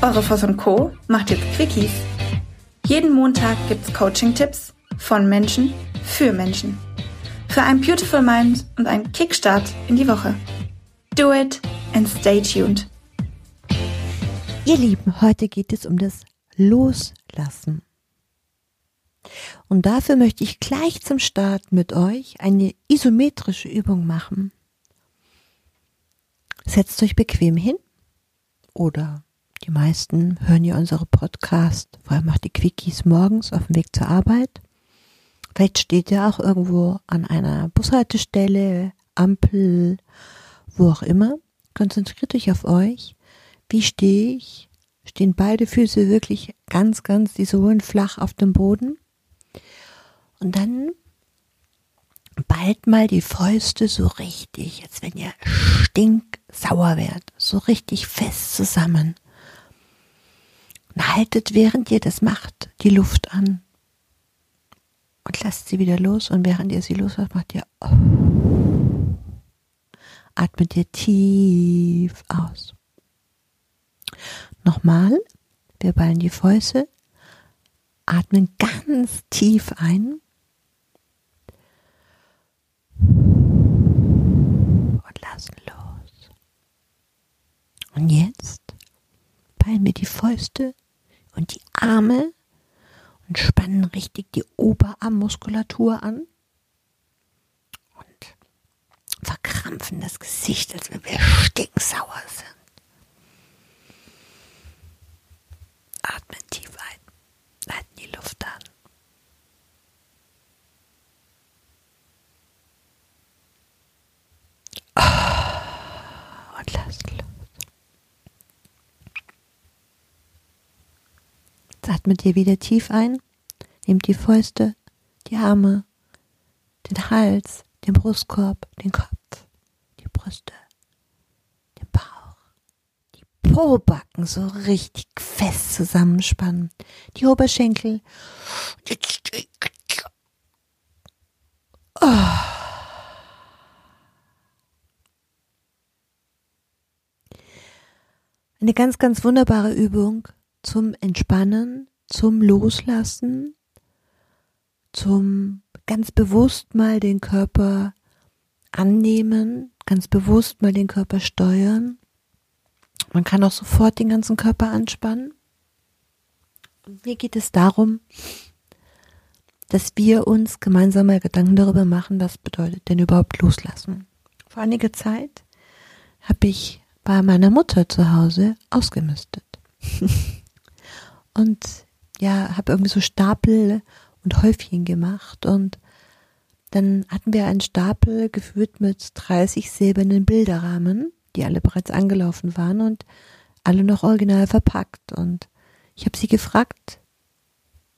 Eure Voss und Co. macht jetzt Quickies. Jeden Montag gibt's Coaching-Tipps von Menschen für Menschen. Für ein Beautiful Mind und einen Kickstart in die Woche. Do it and stay tuned. Ihr Lieben, heute geht es um das Loslassen. Und dafür möchte ich gleich zum Start mit euch eine isometrische Übung machen. Setzt euch bequem hin oder die meisten hören ja unsere Podcast, vor allem macht die Quickies morgens auf dem Weg zur Arbeit. Vielleicht steht ihr auch irgendwo an einer Bushaltestelle, Ampel, wo auch immer. Konzentriert euch auf euch. Wie stehe ich? Stehen beide Füße wirklich ganz, ganz, die Sohlen flach auf dem Boden? Und dann bald mal die Fäuste so richtig, als wenn ihr stinksauer wärt, so richtig fest zusammen. Haltet, während ihr das macht, die Luft an. Und lasst sie wieder los. Und während ihr sie loslasst, macht ihr, oh. atmet ihr tief aus. Nochmal, wir ballen die Fäuste, atmen ganz tief ein und lassen los. Und jetzt ballen wir die Fäuste und die Arme und spannen richtig die Oberarmmuskulatur an und verkrampfen das Gesicht, als wenn wir stinksauer sind. Atmen tief ein, halten die Luft an. Und lassen los. Jetzt atmet ihr wieder tief ein, nehmt die Fäuste, die Arme, den Hals, den Brustkorb, den Kopf, die Brüste, den Bauch, die Pobacken so richtig fest zusammenspannen, die Oberschenkel. Oh. Eine ganz, ganz wunderbare Übung zum Entspannen, zum Loslassen, zum ganz bewusst mal den Körper annehmen, ganz bewusst mal den Körper steuern. Man kann auch sofort den ganzen Körper anspannen. Und mir geht es darum, dass wir uns gemeinsam mal Gedanken darüber machen, was bedeutet denn überhaupt loslassen. Vor einiger Zeit habe ich bei meiner Mutter zu Hause ausgemistet. und ja, habe irgendwie so Stapel und Häufchen gemacht und dann hatten wir einen Stapel gefüllt mit 30 silbernen Bilderrahmen, die alle bereits angelaufen waren und alle noch original verpackt. Und ich habe sie gefragt,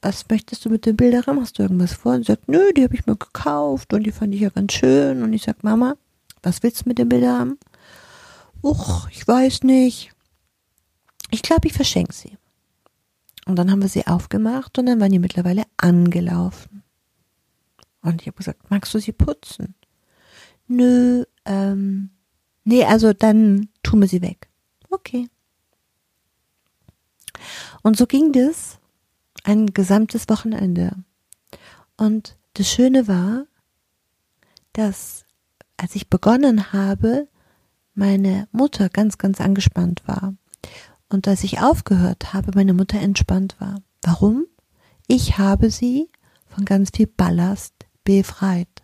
was möchtest du mit den Bilderrahmen? Hast du irgendwas vor? Und sie sagt, nö, die habe ich mir gekauft und die fand ich ja ganz schön. Und ich sag, Mama, was willst du mit den Bilderrahmen? uch, ich weiß nicht. Ich glaube, ich verschenke sie. Und dann haben wir sie aufgemacht und dann waren die mittlerweile angelaufen. Und ich habe gesagt, magst du sie putzen? Nö, ähm, nee, also dann tun wir sie weg. Okay. Und so ging das ein gesamtes Wochenende. Und das Schöne war, dass als ich begonnen habe, meine Mutter ganz, ganz angespannt war. Und als ich aufgehört habe, meine Mutter entspannt war. Warum? Ich habe sie von ganz viel Ballast befreit.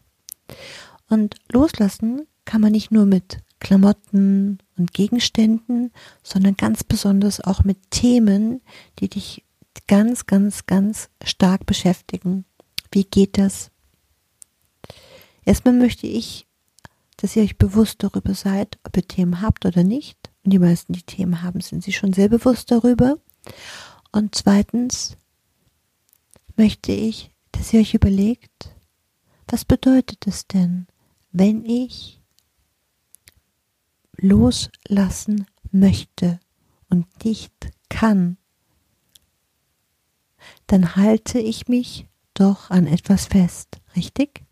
Und loslassen kann man nicht nur mit Klamotten und Gegenständen, sondern ganz besonders auch mit Themen, die dich ganz, ganz, ganz stark beschäftigen. Wie geht das? Erstmal möchte ich dass ihr euch bewusst darüber seid, ob ihr Themen habt oder nicht. Und die meisten, die Themen haben, sind sich schon sehr bewusst darüber. Und zweitens möchte ich, dass ihr euch überlegt, was bedeutet es denn, wenn ich loslassen möchte und nicht kann, dann halte ich mich doch an etwas fest, richtig?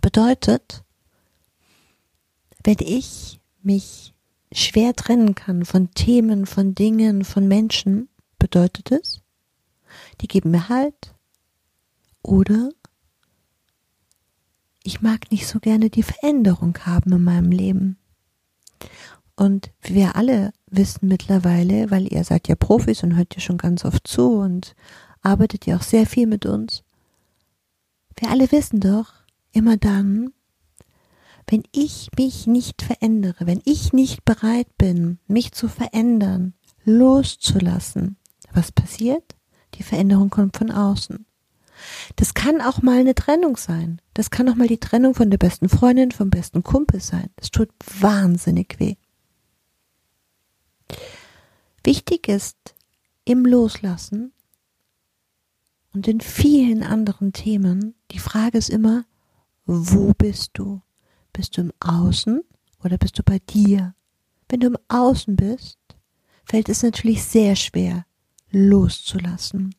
Bedeutet, wenn ich mich schwer trennen kann von Themen, von Dingen, von Menschen, bedeutet es, die geben mir Halt. Oder ich mag nicht so gerne die Veränderung haben in meinem Leben. Und wir alle wissen mittlerweile, weil ihr seid ja Profis und hört ja schon ganz oft zu und arbeitet ja auch sehr viel mit uns. Wir alle wissen doch, immer dann, wenn ich mich nicht verändere, wenn ich nicht bereit bin, mich zu verändern, loszulassen, was passiert? Die Veränderung kommt von außen. Das kann auch mal eine Trennung sein. Das kann auch mal die Trennung von der besten Freundin, vom besten Kumpel sein. Das tut wahnsinnig weh. Wichtig ist im Loslassen und in vielen anderen Themen, die Frage ist immer, wo bist du? Bist du im Außen oder bist du bei dir? Wenn du im Außen bist, fällt es natürlich sehr schwer loszulassen,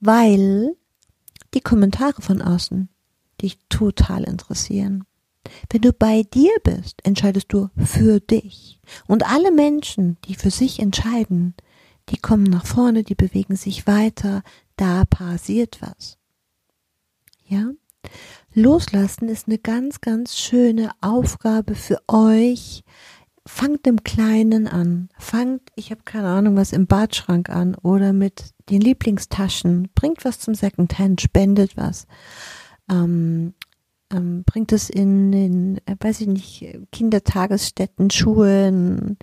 weil die Kommentare von außen dich total interessieren. Wenn du bei dir bist, entscheidest du für dich. Und alle Menschen, die für sich entscheiden, die kommen nach vorne, die bewegen sich weiter, da passiert was. Ja? Loslassen ist eine ganz, ganz schöne Aufgabe für euch. Fangt im Kleinen an. Fangt, ich habe keine Ahnung, was im Badschrank an oder mit den Lieblingstaschen. Bringt was zum Secondhand, spendet was. Ähm, ähm, bringt es in, in, äh, weiß ich nicht, Kindertagesstätten, Schulen.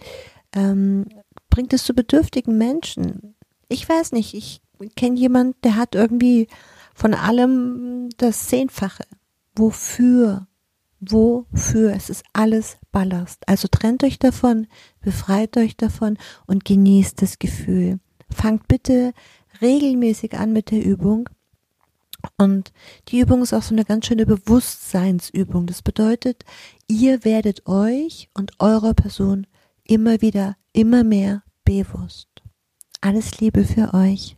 Ähm, bringt es zu bedürftigen Menschen. Ich weiß nicht, ich kenne jemand, der hat irgendwie von allem das Zehnfache. Wofür? Wofür? Es ist alles Ballast. Also trennt euch davon, befreit euch davon und genießt das Gefühl. Fangt bitte regelmäßig an mit der Übung. Und die Übung ist auch so eine ganz schöne Bewusstseinsübung. Das bedeutet, ihr werdet euch und eurer Person immer wieder, immer mehr bewusst. Alles Liebe für euch.